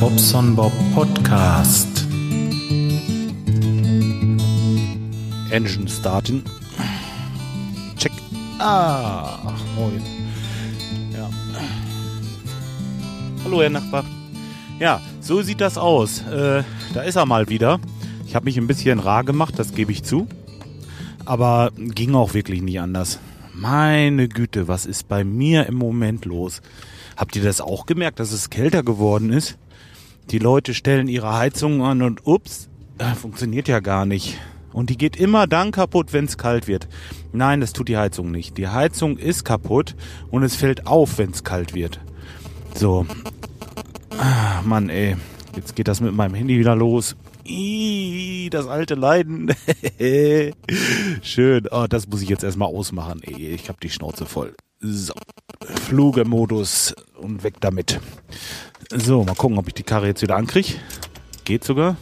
Bobson Bob Podcast. Engine starten. Check. Ah, moin. Ja. Hallo, Herr Nachbar. Ja, so sieht das aus. Äh, da ist er mal wieder. Ich habe mich ein bisschen rar gemacht, das gebe ich zu. Aber ging auch wirklich nie anders. Meine Güte, was ist bei mir im Moment los? Habt ihr das auch gemerkt, dass es kälter geworden ist? Die Leute stellen ihre Heizung an und ups, äh, funktioniert ja gar nicht. Und die geht immer dann kaputt, wenn es kalt wird. Nein, das tut die Heizung nicht. Die Heizung ist kaputt und es fällt auf, wenn es kalt wird. So. Ah, Mann, ey. Jetzt geht das mit meinem Handy wieder los. Ih, das alte Leiden. Schön. Oh, das muss ich jetzt erstmal ausmachen. Ey, ich habe die Schnauze voll. So. Flugemodus und weg damit. So, mal gucken, ob ich die Karre jetzt wieder ankriege. Geht sogar.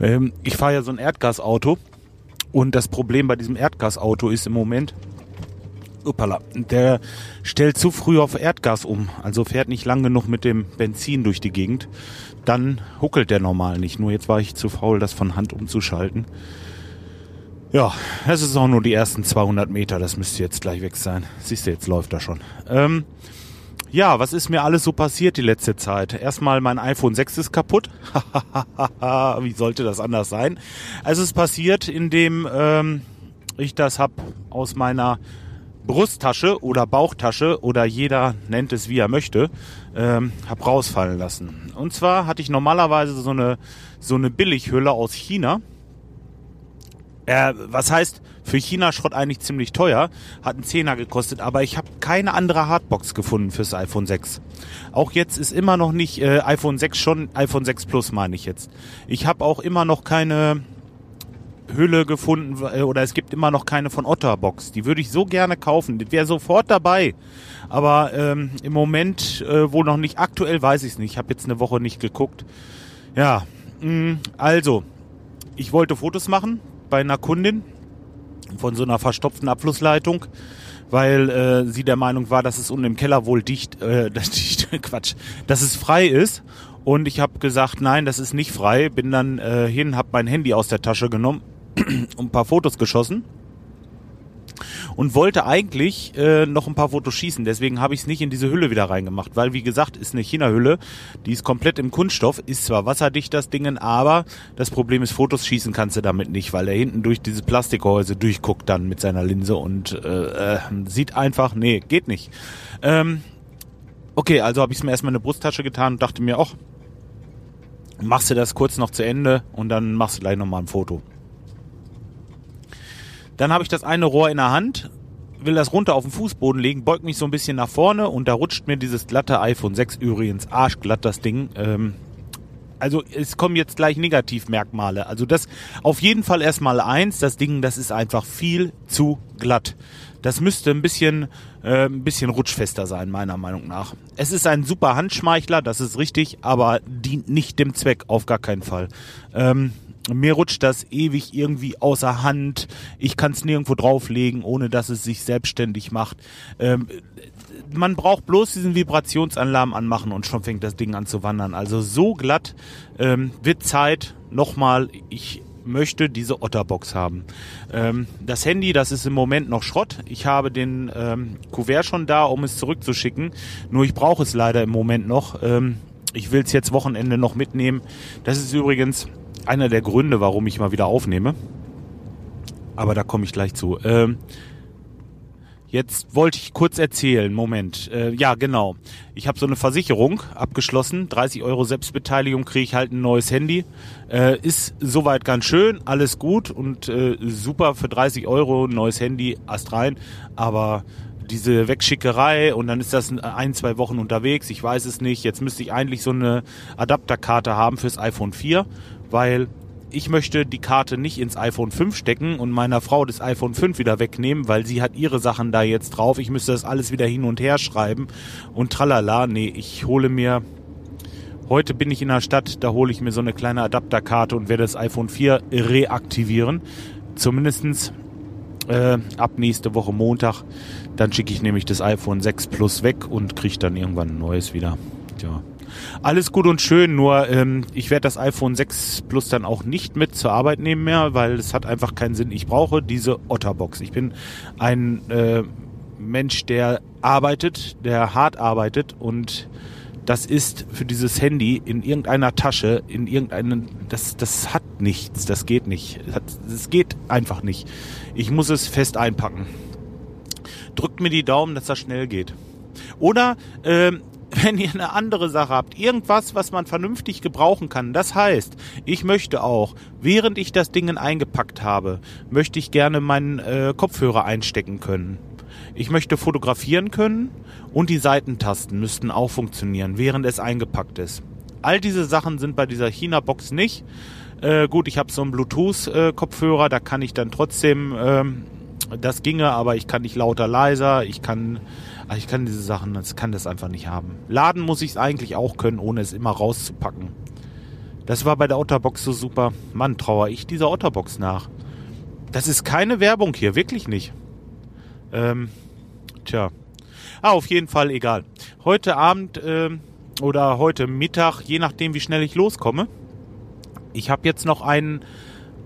Ähm, ich fahre ja so ein Erdgasauto und das Problem bei diesem Erdgasauto ist im Moment, uppala, der stellt zu früh auf Erdgas um, also fährt nicht lang genug mit dem Benzin durch die Gegend. Dann huckelt der normal nicht. Nur jetzt war ich zu faul, das von Hand umzuschalten. Ja, es ist auch nur die ersten 200 Meter, das müsste jetzt gleich weg sein. Siehst du, jetzt läuft er schon. Ähm, ja, was ist mir alles so passiert die letzte Zeit? Erstmal mein iPhone 6 ist kaputt. Wie sollte das anders sein? Es ist passiert, indem ähm, ich das hab aus meiner Brusttasche oder Bauchtasche oder jeder nennt es wie er möchte, ähm, hab rausfallen lassen. Und zwar hatte ich normalerweise so eine so eine Billighülle aus China. Äh, was heißt für China Schrott eigentlich ziemlich teuer, hat einen Zehner gekostet, aber ich habe keine andere Hardbox gefunden fürs iPhone 6. Auch jetzt ist immer noch nicht äh, iPhone 6 schon iPhone 6 Plus meine ich jetzt. Ich habe auch immer noch keine Hülle gefunden äh, oder es gibt immer noch keine von Otterbox. Die würde ich so gerne kaufen. Die wäre sofort dabei. Aber ähm, im Moment äh, wohl noch nicht. Aktuell weiß ich es nicht. Ich habe jetzt eine Woche nicht geguckt. Ja, mh, also ich wollte Fotos machen bei einer Kundin von so einer verstopften Abflussleitung, weil äh, sie der Meinung war, dass es unten im Keller wohl dicht, äh, dicht Quatsch, dass es frei ist. Und ich habe gesagt, nein, das ist nicht frei. Bin dann äh, hin, habe mein Handy aus der Tasche genommen und ein paar Fotos geschossen und wollte eigentlich äh, noch ein paar Fotos schießen. Deswegen habe ich es nicht in diese Hülle wieder reingemacht, weil wie gesagt, ist eine China-Hülle, die ist komplett im Kunststoff, ist zwar wasserdicht das Ding, aber das Problem ist, Fotos schießen kannst du damit nicht, weil er hinten durch dieses Plastikhäuse durchguckt dann mit seiner Linse und äh, äh, sieht einfach, nee, geht nicht. Ähm, okay, also habe ich es mir erstmal in eine Brusttasche getan und dachte mir, ach, machst du das kurz noch zu Ende und dann machst du gleich nochmal ein Foto. Dann habe ich das eine Rohr in der Hand, will das runter auf den Fußboden legen, beug mich so ein bisschen nach vorne und da rutscht mir dieses glatte iPhone 6 übrigens arschglatt das Ding. Ähm, also es kommen jetzt gleich Negativmerkmale. Also das auf jeden Fall erstmal eins, das Ding, das ist einfach viel zu glatt. Das müsste ein bisschen, äh, ein bisschen rutschfester sein, meiner Meinung nach. Es ist ein super Handschmeichler, das ist richtig, aber dient nicht dem Zweck, auf gar keinen Fall. Ähm, mir rutscht das ewig irgendwie außer Hand. Ich kann es nirgendwo drauflegen, ohne dass es sich selbstständig macht. Ähm, man braucht bloß diesen Vibrationsalarm anmachen und schon fängt das Ding an zu wandern. Also so glatt ähm, wird Zeit. Nochmal, ich möchte diese Otterbox haben. Ähm, das Handy, das ist im Moment noch Schrott. Ich habe den ähm, Kuvert schon da, um es zurückzuschicken. Nur ich brauche es leider im Moment noch. Ähm, ich will es jetzt Wochenende noch mitnehmen. Das ist übrigens einer der Gründe, warum ich mal wieder aufnehme. Aber da komme ich gleich zu. Ähm, jetzt wollte ich kurz erzählen. Moment. Äh, ja, genau. Ich habe so eine Versicherung abgeschlossen. 30 Euro Selbstbeteiligung kriege ich halt ein neues Handy. Äh, ist soweit ganz schön, alles gut und äh, super für 30 Euro ein neues Handy, Ast rein. Aber diese Wegschickerei und dann ist das ein, zwei Wochen unterwegs, ich weiß es nicht. Jetzt müsste ich eigentlich so eine Adapterkarte haben fürs iPhone 4 weil ich möchte die Karte nicht ins iPhone 5 stecken und meiner Frau das iPhone 5 wieder wegnehmen, weil sie hat ihre Sachen da jetzt drauf. Ich müsste das alles wieder hin und her schreiben und tralala. Nee, ich hole mir Heute bin ich in der Stadt, da hole ich mir so eine kleine Adapterkarte und werde das iPhone 4 reaktivieren. Zumindestens äh, ab nächste Woche Montag. Dann schicke ich nämlich das iPhone 6 Plus weg und kriege dann irgendwann ein neues wieder. Tja. Alles gut und schön, nur ähm, ich werde das iPhone 6 Plus dann auch nicht mit zur Arbeit nehmen mehr, weil es hat einfach keinen Sinn. Ich brauche diese Otterbox. Ich bin ein äh, Mensch, der arbeitet, der hart arbeitet und das ist für dieses Handy in irgendeiner Tasche, in irgendeinen, das, das hat nichts, das geht nicht. Das geht einfach nicht. Ich muss es fest einpacken. Drückt mir die Daumen, dass das schnell geht. Oder ähm, wenn ihr eine andere Sache habt, irgendwas, was man vernünftig gebrauchen kann. Das heißt, ich möchte auch, während ich das Ding eingepackt habe, möchte ich gerne meinen äh, Kopfhörer einstecken können. Ich möchte fotografieren können und die Seitentasten müssten auch funktionieren, während es eingepackt ist. All diese Sachen sind bei dieser China-Box nicht. Äh, gut, ich habe so einen Bluetooth-Kopfhörer, da kann ich dann trotzdem, ähm, das ginge, aber ich kann nicht lauter, leiser, ich kann, also ich kann diese Sachen, das kann das einfach nicht haben. Laden muss ich es eigentlich auch können, ohne es immer rauszupacken. Das war bei der Otterbox so super. Mann, trauere ich dieser Otterbox nach. Das ist keine Werbung hier, wirklich nicht. Ähm, tja. Ah, auf jeden Fall egal. Heute Abend äh, oder heute Mittag, je nachdem wie schnell ich loskomme. Ich habe jetzt noch einen,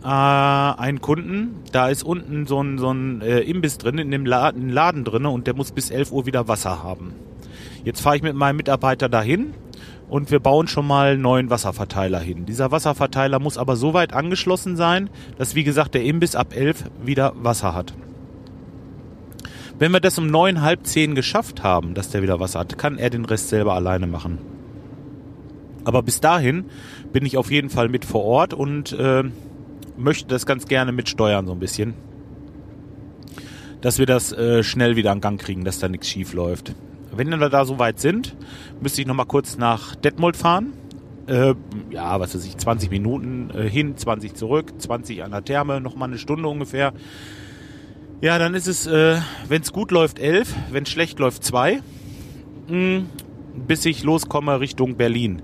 äh, einen Kunden, da ist unten so ein, so ein äh, Imbiss drin, in dem Laden, Laden drin und der muss bis 11 Uhr wieder Wasser haben. Jetzt fahre ich mit meinem Mitarbeiter dahin und wir bauen schon mal einen neuen Wasserverteiler hin. Dieser Wasserverteiler muss aber so weit angeschlossen sein, dass wie gesagt der Imbiss ab 11 wieder Wasser hat. Wenn wir das um neun, halb zehn geschafft haben, dass der wieder Wasser hat, kann er den Rest selber alleine machen. Aber bis dahin bin ich auf jeden Fall mit vor Ort und äh, möchte das ganz gerne mitsteuern so ein bisschen. Dass wir das äh, schnell wieder in Gang kriegen, dass da nichts schief läuft. Wenn wir da so weit sind, müsste ich noch mal kurz nach Detmold fahren. Äh, ja, was weiß ich, 20 Minuten äh, hin, 20 zurück, 20 an der Therme, noch mal eine Stunde ungefähr. Ja, dann ist es, äh, wenn es gut läuft, elf, wenn es schlecht läuft, zwei. Mhm. Bis ich loskomme Richtung Berlin.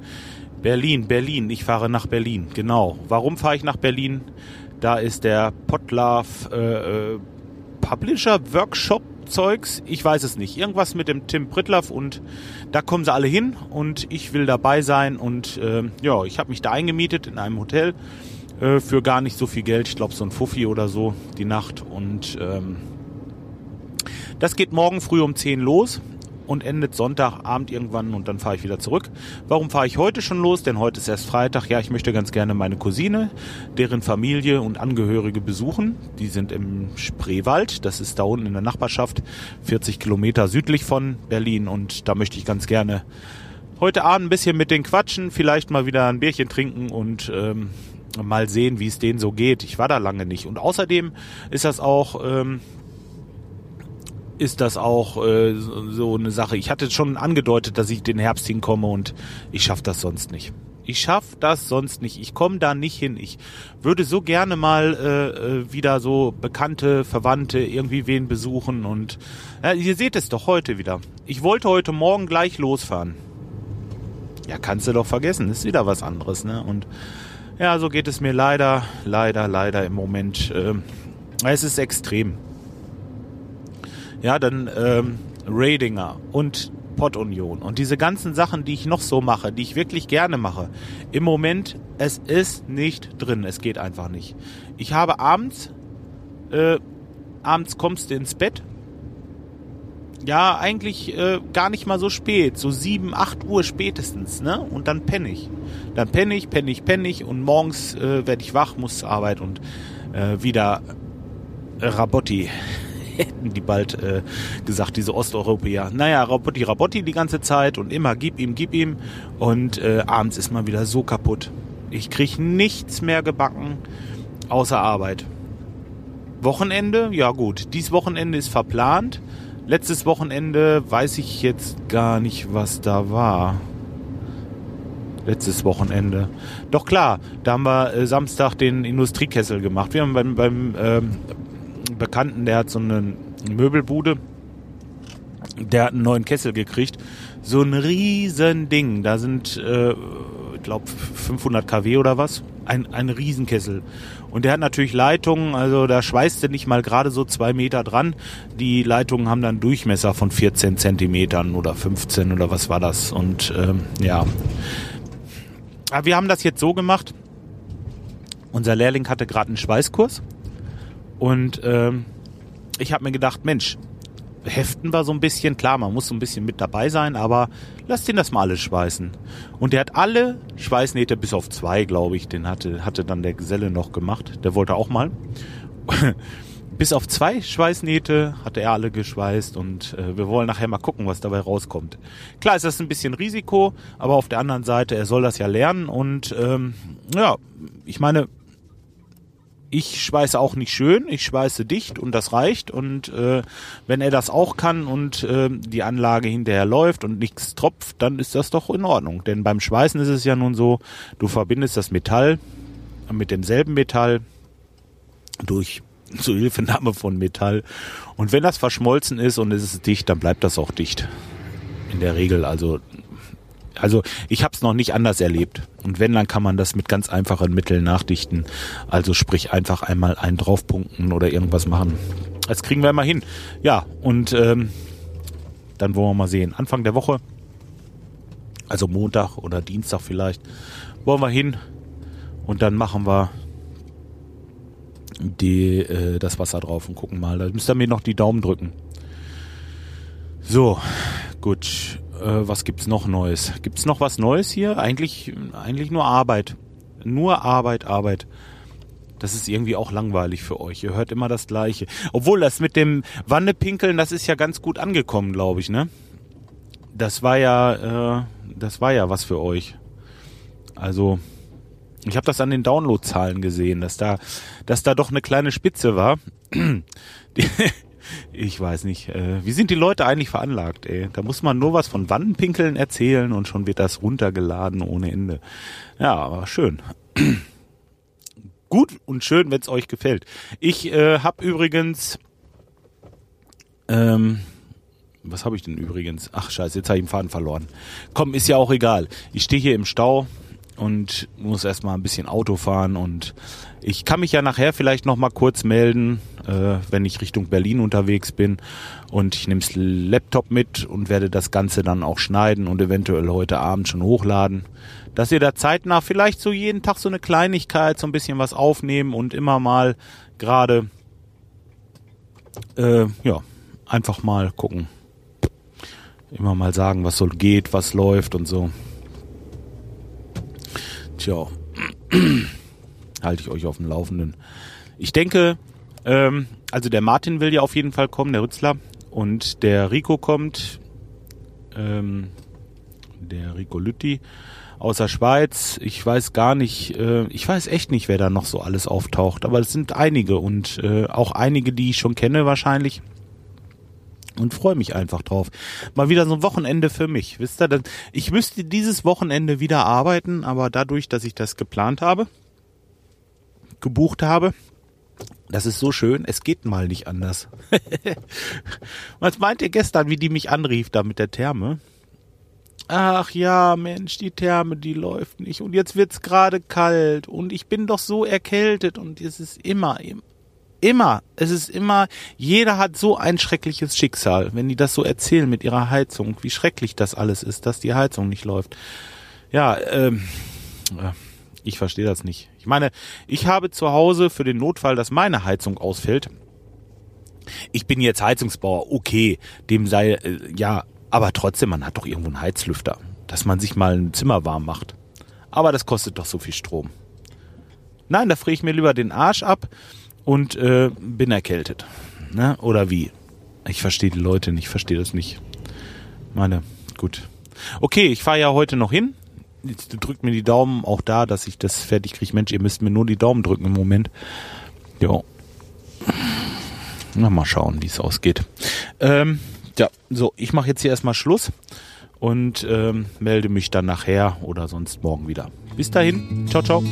Berlin, Berlin, ich fahre nach Berlin, genau. Warum fahre ich nach Berlin? Da ist der Potlove äh, äh, Publisher Workshop Zeugs, ich weiß es nicht. Irgendwas mit dem Tim Pritlaff und da kommen sie alle hin und ich will dabei sein und äh, ja, ich habe mich da eingemietet in einem Hotel äh, für gar nicht so viel Geld. Ich glaube so ein Fuffi oder so die Nacht. Und ähm, das geht morgen früh um 10 los und endet Sonntagabend irgendwann und dann fahre ich wieder zurück. Warum fahre ich heute schon los? Denn heute ist erst Freitag. Ja, ich möchte ganz gerne meine Cousine, deren Familie und Angehörige besuchen. Die sind im Spreewald. Das ist da unten in der Nachbarschaft, 40 Kilometer südlich von Berlin. Und da möchte ich ganz gerne heute Abend ein bisschen mit denen quatschen, vielleicht mal wieder ein Bierchen trinken und ähm, mal sehen, wie es denen so geht. Ich war da lange nicht. Und außerdem ist das auch, ähm, ist das auch äh, so eine Sache. Ich hatte schon angedeutet, dass ich den Herbst hinkomme und ich schaffe das sonst nicht. Ich schaff das sonst nicht. Ich komme da nicht hin. Ich würde so gerne mal äh, äh, wieder so bekannte Verwandte irgendwie wen besuchen und ja, ihr seht es doch heute wieder. Ich wollte heute Morgen gleich losfahren. Ja, kannst du doch vergessen. Ist wieder was anderes, ne? Und ja, so geht es mir leider, leider, leider im Moment. Ähm, es ist extrem. Ja, dann ähm, Radinger und Pod-Union und diese ganzen Sachen, die ich noch so mache, die ich wirklich gerne mache. Im Moment, es ist nicht drin. Es geht einfach nicht. Ich habe abends, äh, abends kommst du ins Bett ja, eigentlich äh, gar nicht mal so spät, so sieben, acht Uhr spätestens, ne? Und dann penne ich. Dann penne ich, penne ich, penne ich und morgens äh, werde ich wach, muss zur Arbeit und äh, wieder Rabotti hätten die bald äh, gesagt, diese Osteuropäer. Naja, Rabotti, Rabotti die ganze Zeit und immer gib ihm, gib ihm und äh, abends ist man wieder so kaputt. Ich krieg nichts mehr gebacken außer Arbeit. Wochenende, ja gut, dies Wochenende ist verplant. Letztes Wochenende weiß ich jetzt gar nicht, was da war. Letztes Wochenende. Doch klar, da haben wir äh, Samstag den Industriekessel gemacht. Wir haben beim, beim ähm, Bekannten, der hat so eine Möbelbude, der hat einen neuen Kessel gekriegt. So ein riesen Ding. Da sind äh, glaube 500 kW oder was. Ein, ein Riesenkessel. Und der hat natürlich Leitungen, also da schweißt er nicht mal gerade so zwei Meter dran. Die Leitungen haben dann Durchmesser von 14 Zentimetern oder 15 oder was war das. Und ähm, ja. Aber wir haben das jetzt so gemacht. Unser Lehrling hatte gerade einen Schweißkurs. Und ähm, ich habe mir gedacht, Mensch, heften wir so ein bisschen. Klar, man muss so ein bisschen mit dabei sein, aber lasst ihn das mal alles schweißen. Und der hat alle Schweißnähte, bis auf zwei, glaube ich, den hatte, hatte dann der Geselle noch gemacht. Der wollte auch mal. bis auf zwei Schweißnähte hatte er alle geschweißt und äh, wir wollen nachher mal gucken, was dabei rauskommt. Klar ist das ein bisschen Risiko, aber auf der anderen Seite, er soll das ja lernen und ähm, ja, ich meine, ich schweiße auch nicht schön, ich schweiße dicht und das reicht. Und äh, wenn er das auch kann und äh, die Anlage hinterher läuft und nichts tropft, dann ist das doch in Ordnung. Denn beim Schweißen ist es ja nun so, du verbindest das Metall mit demselben Metall durch Zuhilfenahme von Metall. Und wenn das verschmolzen ist und es ist dicht, dann bleibt das auch dicht. In der Regel, also also ich habe es noch nicht anders erlebt. Und wenn, dann kann man das mit ganz einfachen Mitteln nachdichten. Also sprich einfach einmal einen draufpunkten oder irgendwas machen. Das kriegen wir mal hin. Ja, und ähm, dann wollen wir mal sehen. Anfang der Woche, also Montag oder Dienstag vielleicht, wollen wir hin und dann machen wir die, äh, das Wasser drauf und gucken mal. Da müsst ihr mir noch die Daumen drücken. So, gut was gibt's noch Neues? Gibt's noch was Neues hier? Eigentlich, eigentlich nur Arbeit. Nur Arbeit, Arbeit. Das ist irgendwie auch langweilig für euch. Ihr hört immer das Gleiche. Obwohl das mit dem Wandepinkeln, das ist ja ganz gut angekommen, glaube ich, ne? Das war ja, äh, das war ja was für euch. Also, ich habe das an den Downloadzahlen gesehen, dass da, dass da doch eine kleine Spitze war. ich weiß nicht. Äh, wie sind die Leute eigentlich veranlagt, ey? Da muss man nur was von Wandenpinkeln erzählen und schon wird das runtergeladen ohne Ende. Ja, aber schön. Gut und schön, wenn es euch gefällt. Ich äh, habe übrigens ähm, was habe ich denn übrigens? Ach scheiße, jetzt habe ich den Faden verloren. Komm, ist ja auch egal. Ich stehe hier im Stau und muss erstmal ein bisschen Auto fahren und ich kann mich ja nachher vielleicht noch mal kurz melden, äh, wenn ich Richtung Berlin unterwegs bin und ich nehme das Laptop mit und werde das Ganze dann auch schneiden und eventuell heute Abend schon hochladen, dass ihr da zeitnah vielleicht so jeden Tag so eine Kleinigkeit, so ein bisschen was aufnehmen und immer mal gerade äh, ja einfach mal gucken, immer mal sagen, was so geht, was läuft und so. Tja, halte ich euch auf dem Laufenden. Ich denke, ähm, also der Martin will ja auf jeden Fall kommen, der Rützler. Und der Rico kommt, ähm, der Rico Lütti aus der Schweiz. Ich weiß gar nicht, äh, ich weiß echt nicht, wer da noch so alles auftaucht. Aber es sind einige und äh, auch einige, die ich schon kenne wahrscheinlich und freue mich einfach drauf. Mal wieder so ein Wochenende für mich. Wisst ihr, ich müsste dieses Wochenende wieder arbeiten, aber dadurch, dass ich das geplant habe, gebucht habe, das ist so schön, es geht mal nicht anders. Was meint ihr gestern, wie die mich anrief da mit der Therme? Ach ja, Mensch, die Therme, die läuft nicht. Und jetzt wird's gerade kalt. Und ich bin doch so erkältet. Und es ist immer, immer, es ist immer, jeder hat so ein schreckliches Schicksal, wenn die das so erzählen mit ihrer Heizung, wie schrecklich das alles ist, dass die Heizung nicht läuft. Ja, ähm, ich verstehe das nicht. Ich meine, ich habe zu Hause für den Notfall, dass meine Heizung ausfällt. Ich bin jetzt Heizungsbauer, okay, dem sei, äh, ja, aber trotzdem, man hat doch irgendwo einen Heizlüfter, dass man sich mal ein Zimmer warm macht. Aber das kostet doch so viel Strom. Nein, da friere ich mir lieber den Arsch ab und äh, bin erkältet. Ne? Oder wie? Ich verstehe die Leute nicht, ich verstehe das nicht. Meine, gut. Okay, ich fahre ja heute noch hin. Jetzt drückt mir die Daumen auch da, dass ich das fertig kriege. Mensch, ihr müsst mir nur die Daumen drücken im Moment. Ja. Na, mal schauen, wie es ausgeht. Ähm, ja, so, ich mache jetzt hier erstmal Schluss und ähm, melde mich dann nachher oder sonst morgen wieder. Bis dahin. Ciao, ciao.